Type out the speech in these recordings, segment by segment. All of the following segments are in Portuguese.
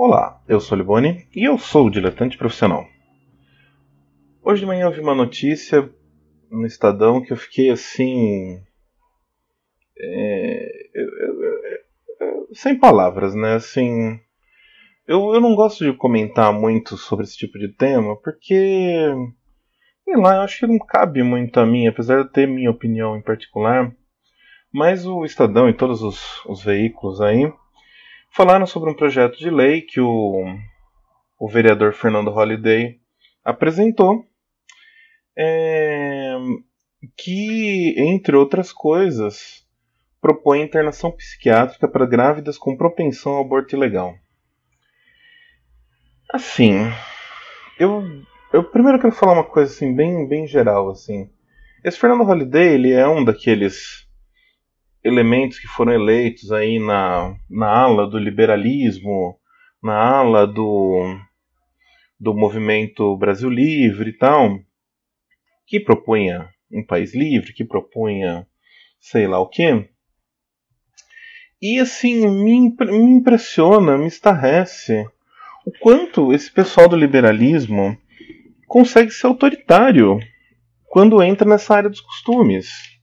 Olá, eu sou Liboni e eu sou o diletante profissional. Hoje de manhã eu vi uma notícia no Estadão que eu fiquei assim. É, sem palavras, né? Assim. Eu, eu não gosto de comentar muito sobre esse tipo de tema porque. Sei lá, eu acho que não cabe muito a mim, apesar de eu ter minha opinião em particular. Mas o Estadão e todos os, os veículos aí falaram sobre um projeto de lei que o, o vereador Fernando Holliday apresentou, é, que, entre outras coisas, propõe internação psiquiátrica para grávidas com propensão ao aborto ilegal. Assim, eu, eu primeiro quero falar uma coisa assim bem, bem geral assim. Esse Fernando Holliday ele é um daqueles elementos que foram eleitos aí na, na ala do liberalismo, na ala do, do movimento Brasil Livre e tal, que propunha um país livre, que propunha sei lá o quê. E assim, me, me impressiona, me estarrece o quanto esse pessoal do liberalismo consegue ser autoritário quando entra nessa área dos costumes.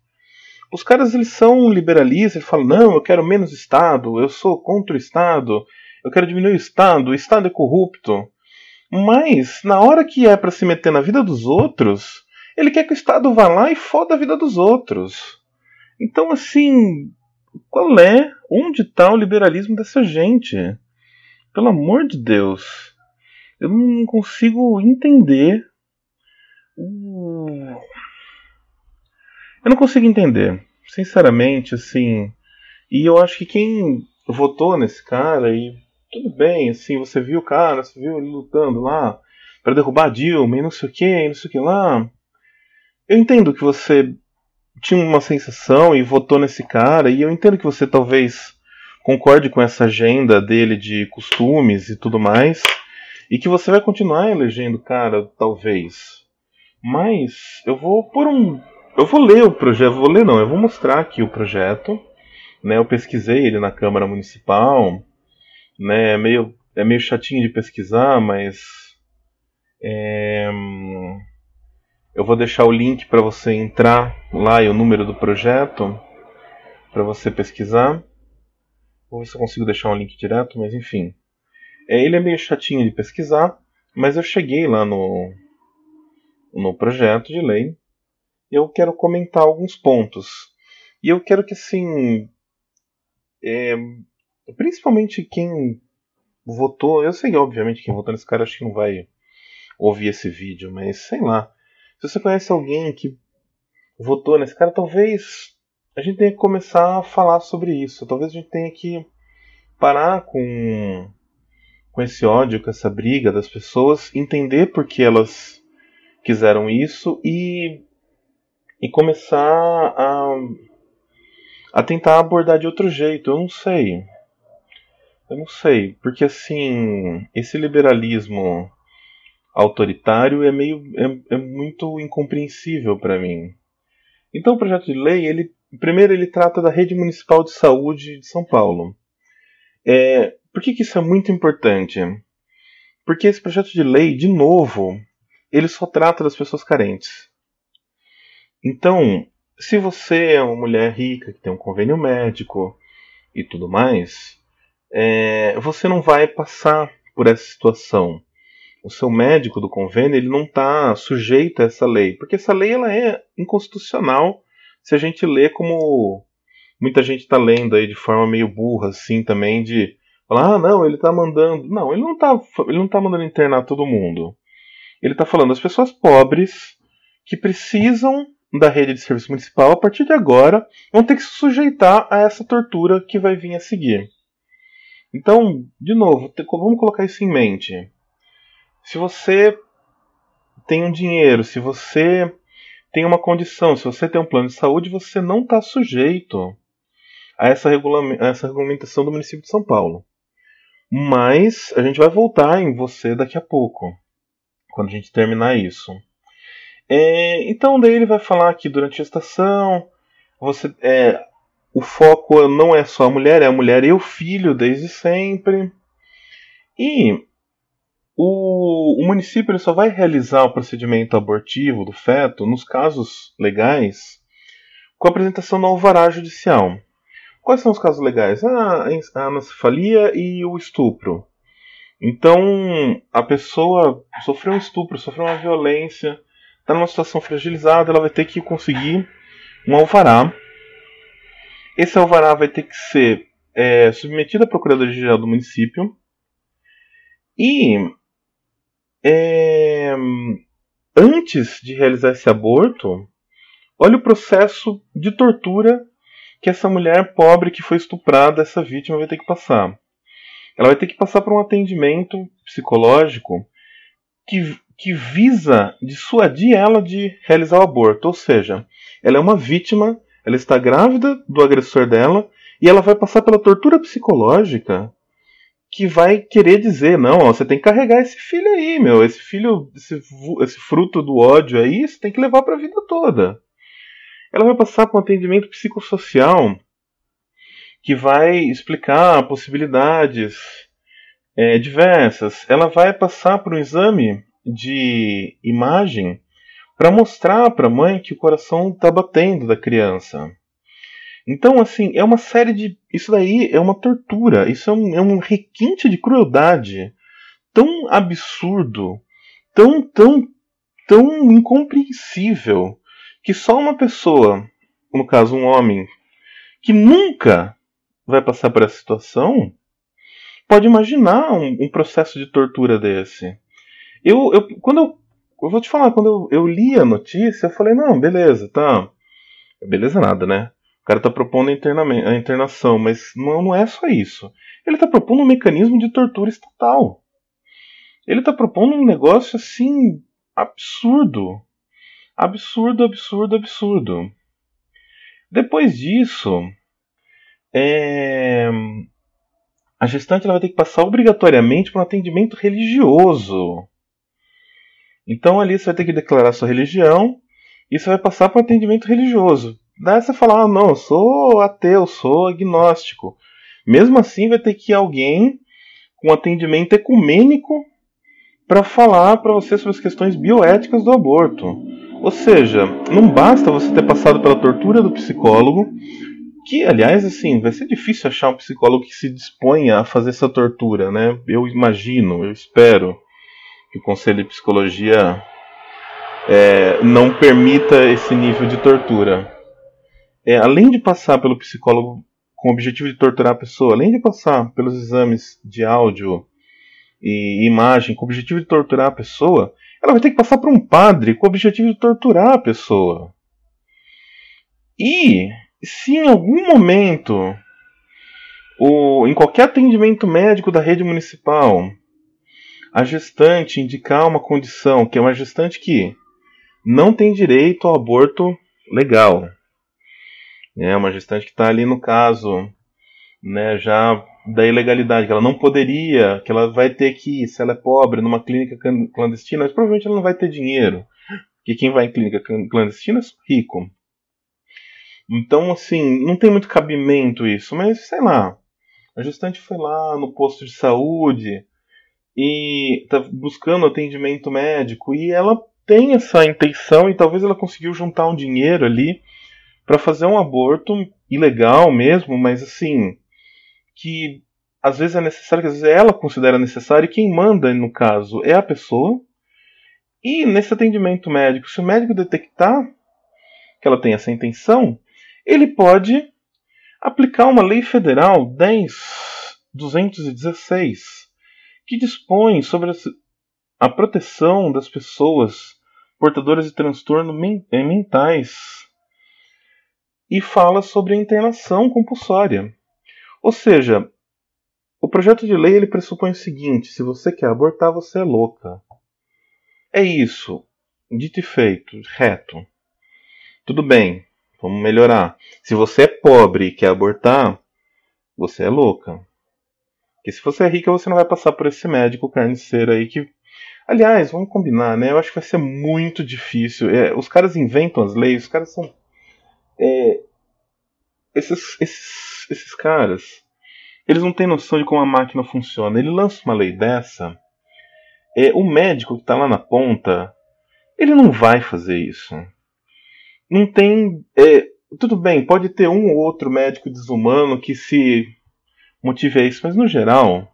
Os caras eles são liberalistas, eles falam: não, eu quero menos Estado, eu sou contra o Estado, eu quero diminuir o Estado, o Estado é corrupto. Mas, na hora que é para se meter na vida dos outros, ele quer que o Estado vá lá e foda a vida dos outros. Então, assim, qual é? Onde está o liberalismo dessa gente? Pelo amor de Deus. Eu não consigo entender eu não consigo entender, sinceramente, assim. E eu acho que quem votou nesse cara e tudo bem, assim, você viu o cara, você viu ele lutando lá para derrubar Dilma e não sei o que, não sei o que lá. Eu entendo que você tinha uma sensação e votou nesse cara, e eu entendo que você talvez concorde com essa agenda dele de costumes e tudo mais, e que você vai continuar elegendo o cara, talvez. Mas eu vou por um eu vou ler o projeto, vou ler não, eu vou mostrar aqui o projeto. Né, eu pesquisei ele na Câmara Municipal. Né, é, meio, é meio chatinho de pesquisar, mas. É, eu vou deixar o link para você entrar lá e o número do projeto para você pesquisar. Vou ver se eu consigo deixar um link direto, mas enfim. É, ele é meio chatinho de pesquisar, mas eu cheguei lá no, no projeto de lei eu quero comentar alguns pontos. E eu quero que, assim. É, principalmente quem votou. Eu sei, obviamente, quem votou nesse cara acho que não vai ouvir esse vídeo, mas sei lá. Se você conhece alguém que votou nesse cara, talvez a gente tenha que começar a falar sobre isso. Talvez a gente tenha que parar com, com esse ódio, com essa briga das pessoas, entender por que elas quiseram isso e e começar a, a tentar abordar de outro jeito. Eu não sei. Eu não sei, porque assim, esse liberalismo autoritário é meio é, é muito incompreensível para mim. Então o projeto de lei, ele primeiro ele trata da rede municipal de saúde de São Paulo. É, por que, que isso é muito importante? Porque esse projeto de lei, de novo, ele só trata das pessoas carentes. Então, se você é uma mulher rica que tem um convênio médico e tudo mais, é, você não vai passar por essa situação. O seu médico do convênio ele não está sujeito a essa lei, porque essa lei ela é inconstitucional se a gente lê como muita gente está lendo aí de forma meio burra assim também de falar ah não ele está mandando não ele não está ele não tá mandando internar todo mundo ele está falando as pessoas pobres que precisam da rede de serviço municipal, a partir de agora, vão ter que se sujeitar a essa tortura que vai vir a seguir. Então, de novo, vamos colocar isso em mente. Se você tem um dinheiro, se você tem uma condição, se você tem um plano de saúde, você não está sujeito a essa, a essa regulamentação do município de São Paulo. Mas a gente vai voltar em você daqui a pouco, quando a gente terminar isso. É, então daí ele vai falar que durante a gestação você é, o foco não é só a mulher, é a mulher e o filho desde sempre. E o, o município só vai realizar o procedimento abortivo do feto nos casos legais com a apresentação do alvará judicial. Quais são os casos legais? A anencefalia e o estupro. Então, a pessoa sofreu um estupro, sofreu uma violência, está numa situação fragilizada, ela vai ter que conseguir um alvará. Esse alvará vai ter que ser é, submetido à Procuradoria-Geral do município. E é, antes de realizar esse aborto, olha o processo de tortura que essa mulher pobre que foi estuprada, essa vítima, vai ter que passar. Ela vai ter que passar por um atendimento psicológico que, que visa dissuadir ela de realizar o aborto. Ou seja, ela é uma vítima, ela está grávida do agressor dela e ela vai passar pela tortura psicológica que vai querer dizer, não, ó, você tem que carregar esse filho aí, meu, esse filho, esse, esse fruto do ódio aí, você tem que levar para a vida toda. Ela vai passar por um atendimento psicossocial que vai explicar possibilidades é, diversas. Ela vai passar por um exame de imagem para mostrar para a mãe que o coração está batendo da criança. Então, assim, é uma série de. Isso daí é uma tortura, isso é um, é um requinte de crueldade tão absurdo, tão, tão, tão incompreensível, que só uma pessoa, no caso um homem, que nunca vai passar por essa situação, pode imaginar um, um processo de tortura desse. Eu, eu, quando eu, eu vou te falar, quando eu, eu li a notícia, eu falei, não, beleza, tá. Beleza nada, né? O cara tá propondo a, internação, mas não, não é só isso. Ele tá propondo um mecanismo de tortura estatal. Ele tá propondo um negócio assim absurdo. Absurdo, absurdo, absurdo. Depois disso, é... a gestante ela vai ter que passar obrigatoriamente por um atendimento religioso. Então ali você vai ter que declarar sua religião e você vai passar por um atendimento religioso. Daí você fala, ah, não, eu sou ateu, sou agnóstico. Mesmo assim vai ter que ir alguém com atendimento ecumênico para falar para você sobre as questões bioéticas do aborto. Ou seja, não basta você ter passado pela tortura do psicólogo, que, aliás, assim, vai ser difícil achar um psicólogo que se disponha a fazer essa tortura, né? Eu imagino, eu espero que o Conselho de Psicologia é, não permita esse nível de tortura. É, além de passar pelo psicólogo com o objetivo de torturar a pessoa, além de passar pelos exames de áudio e imagem com o objetivo de torturar a pessoa, ela vai ter que passar por um padre com o objetivo de torturar a pessoa. E se em algum momento, ou em qualquer atendimento médico da rede municipal, a gestante indicar uma condição, que é uma gestante que não tem direito ao aborto legal, é uma gestante que está ali no caso, né, já da ilegalidade, que ela não poderia, que ela vai ter que ir, se ela é pobre, numa clínica clandestina, mas provavelmente ela não vai ter dinheiro. Porque quem vai em clínica clandestina é rico. Então, assim, não tem muito cabimento isso, mas sei lá. A gestante foi lá no posto de saúde e tá buscando atendimento médico e ela tem essa intenção e talvez ela conseguiu juntar um dinheiro ali para fazer um aborto ilegal mesmo, mas assim, que às vezes é necessário, que às vezes ela considera necessário, e quem manda no caso é a pessoa. E nesse atendimento médico, se o médico detectar que ela tem essa intenção, ele pode aplicar uma lei federal 10.216, que dispõe sobre a proteção das pessoas portadoras de transtornos eh, mentais e fala sobre a internação compulsória. Ou seja, o projeto de lei ele pressupõe o seguinte: se você quer abortar, você é louca. É isso. Dito e feito, reto. Tudo bem, Vamos melhorar. Se você é pobre e quer abortar, você é louca. Porque se você é rica, você não vai passar por esse médico carniceiro aí que. Aliás, vamos combinar, né? Eu acho que vai ser muito difícil. É, os caras inventam as leis, os caras são. É, esses, esses, esses caras, Eles não têm noção de como a máquina funciona. Ele lança uma lei dessa, é, o médico que está lá na ponta, ele não vai fazer isso. Não tem. É, tudo bem, pode ter um ou outro médico desumano que se motive a isso, mas no geral,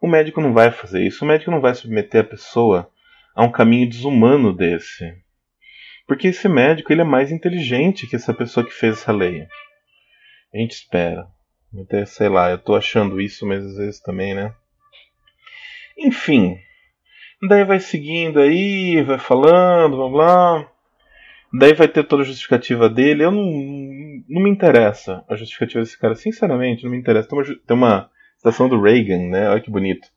o médico não vai fazer isso. O médico não vai submeter a pessoa a um caminho desumano desse. Porque esse médico ele é mais inteligente que essa pessoa que fez essa lei. A gente espera. Até, sei lá, eu tô achando isso, mas às vezes também, né? Enfim. Daí vai seguindo aí, vai falando, blá blá. Daí vai ter toda a justificativa dele. Eu não, não me interessa a justificativa desse cara. Sinceramente, não me interessa. Tem uma, tem uma citação do Reagan, né? Olha que bonito.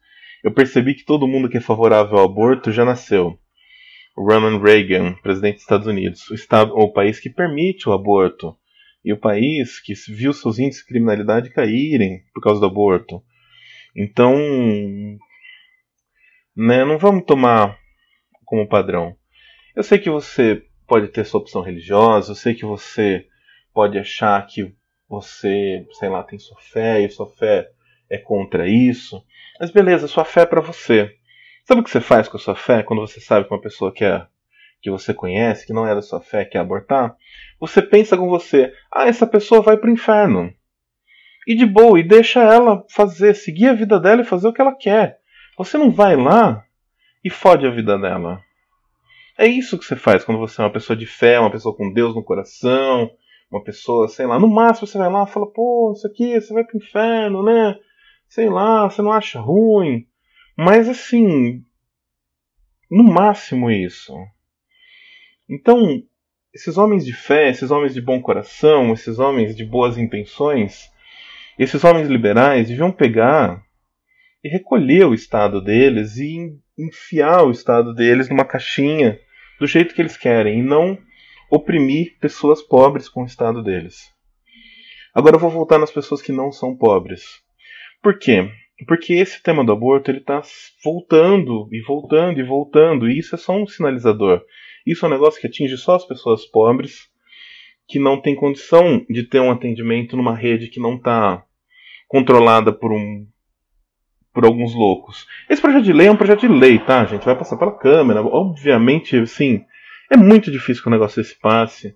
Eu percebi que todo mundo que é favorável ao aborto já nasceu. Ronald Reagan, presidente dos Estados Unidos, o, estado, o país que permite o aborto e o país que viu seus índices de criminalidade caírem por causa do aborto. Então, né, não vamos tomar como padrão. Eu sei que você pode ter sua opção religiosa, eu sei que você pode achar que você, sei lá, tem sua fé e sua fé é contra isso. Mas beleza, sua fé é para você. Sabe o que você faz com a sua fé quando você sabe que uma pessoa quer que você conhece, que não é da sua fé, quer abortar? Você pensa com você: "Ah, essa pessoa vai pro inferno". E de boa, e deixa ela fazer, seguir a vida dela e fazer o que ela quer. Você não vai lá e fode a vida dela. É isso que você faz quando você é uma pessoa de fé, uma pessoa com Deus no coração, uma pessoa, sei lá, no máximo você vai lá e fala, pô, isso aqui, você vai pro inferno, né? Sei lá, você não acha ruim. Mas assim, no máximo isso. Então, esses homens de fé, esses homens de bom coração, esses homens de boas intenções, esses homens liberais deviam pegar e recolher o estado deles e enfiar o estado deles numa caixinha do jeito que eles querem e não oprimir pessoas pobres com o estado deles. Agora eu vou voltar nas pessoas que não são pobres. Por quê? Porque esse tema do aborto ele está voltando e voltando e voltando, e isso é só um sinalizador. Isso é um negócio que atinge só as pessoas pobres que não têm condição de ter um atendimento numa rede que não está controlada por um por alguns loucos. Esse projeto de lei é um projeto de lei, tá, gente? Vai passar pela Câmara. Obviamente, assim, é muito difícil que um negócio desse passe.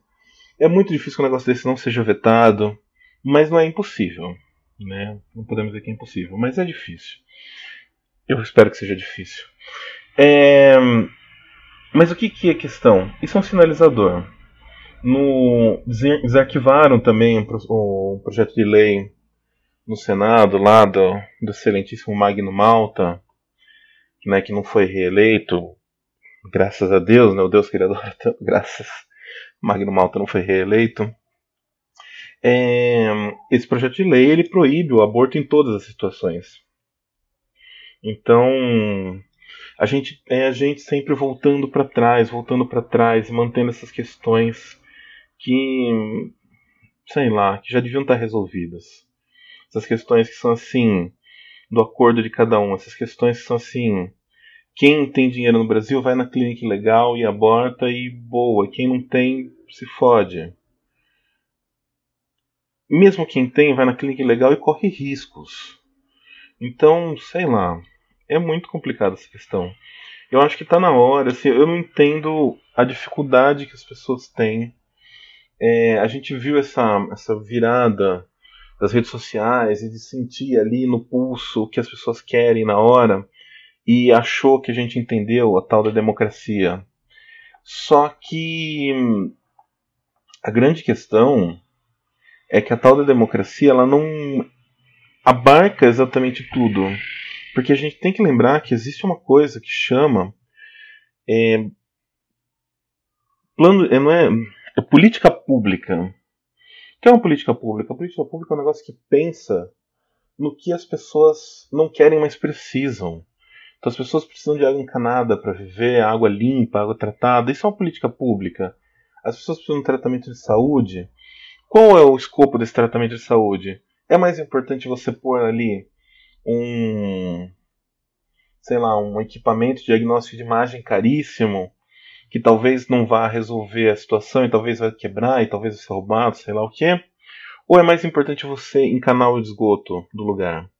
É muito difícil que um negócio desse não seja vetado. Mas não é impossível. Né? Não podemos dizer que é impossível, mas é difícil. Eu espero que seja difícil. É... Mas o que, que é questão? Isso é um sinalizador. No... Desarquivaram também o projeto de lei no Senado, lá do, do excelentíssimo Magno Malta, né, que não foi reeleito, graças a Deus, né, o Deus Criador, graças Magno Malta não foi reeleito. É, esse projeto de lei ele proíbe o aborto em todas as situações. Então, a gente é a gente sempre voltando para trás, voltando para trás, mantendo essas questões que, sei lá, que já deviam estar resolvidas essas questões que são assim, do acordo de cada um, essas questões que são assim, quem tem dinheiro no Brasil vai na clínica legal e aborta e boa, quem não tem se fode. Mesmo quem tem vai na clínica legal e corre riscos. Então, sei lá, é muito complicada essa questão. Eu acho que está na hora, assim, eu não entendo a dificuldade que as pessoas têm. É, a gente viu essa, essa virada das redes sociais e de sentir ali no pulso o que as pessoas querem na hora e achou que a gente entendeu a tal da democracia. Só que a grande questão é que a tal da democracia ela não abarca exatamente tudo. Porque a gente tem que lembrar que existe uma coisa que chama é, plano, é, não é, é política pública que é uma política pública? A política pública é um negócio que pensa no que as pessoas não querem, mas precisam. Então as pessoas precisam de água encanada para viver, água limpa, água tratada. Isso é uma política pública. As pessoas precisam de tratamento de saúde. Qual é o escopo desse tratamento de saúde? É mais importante você pôr ali um, sei lá, um equipamento de diagnóstico de imagem caríssimo que talvez não vá resolver a situação e talvez vai quebrar e talvez vai ser roubado, sei lá o que. Ou é mais importante você encanar o esgoto do lugar?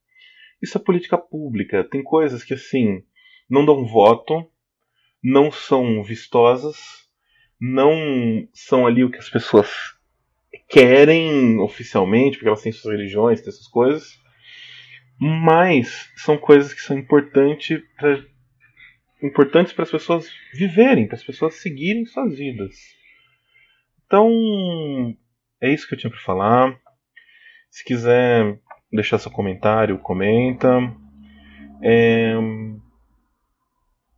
Isso é política pública. Tem coisas que, assim, não dão voto, não são vistosas, não são ali o que as pessoas querem oficialmente, porque elas têm suas religiões, têm essas coisas, mas são coisas que são importantes para as pessoas viverem, para as pessoas seguirem suas vidas. Então, é isso que eu tinha para falar. Se quiser deixar seu comentário, comenta. É...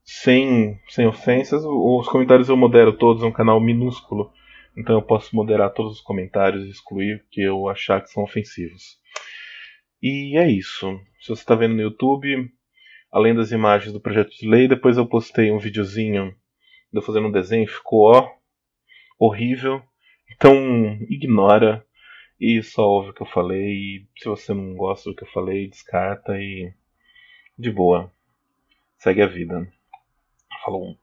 Sem, sem ofensas, os comentários eu modero todos, é um canal minúsculo, então eu posso moderar todos os comentários e excluir que eu achar que são ofensivos. E é isso. Se você está vendo no YouTube, além das imagens do projeto de lei, depois eu postei um videozinho de eu fazendo um desenho, ficou ó, horrível. Então ignora e só ouve o que eu falei. E se você não gosta do que eu falei, descarta e de boa. Segue a vida. Falou.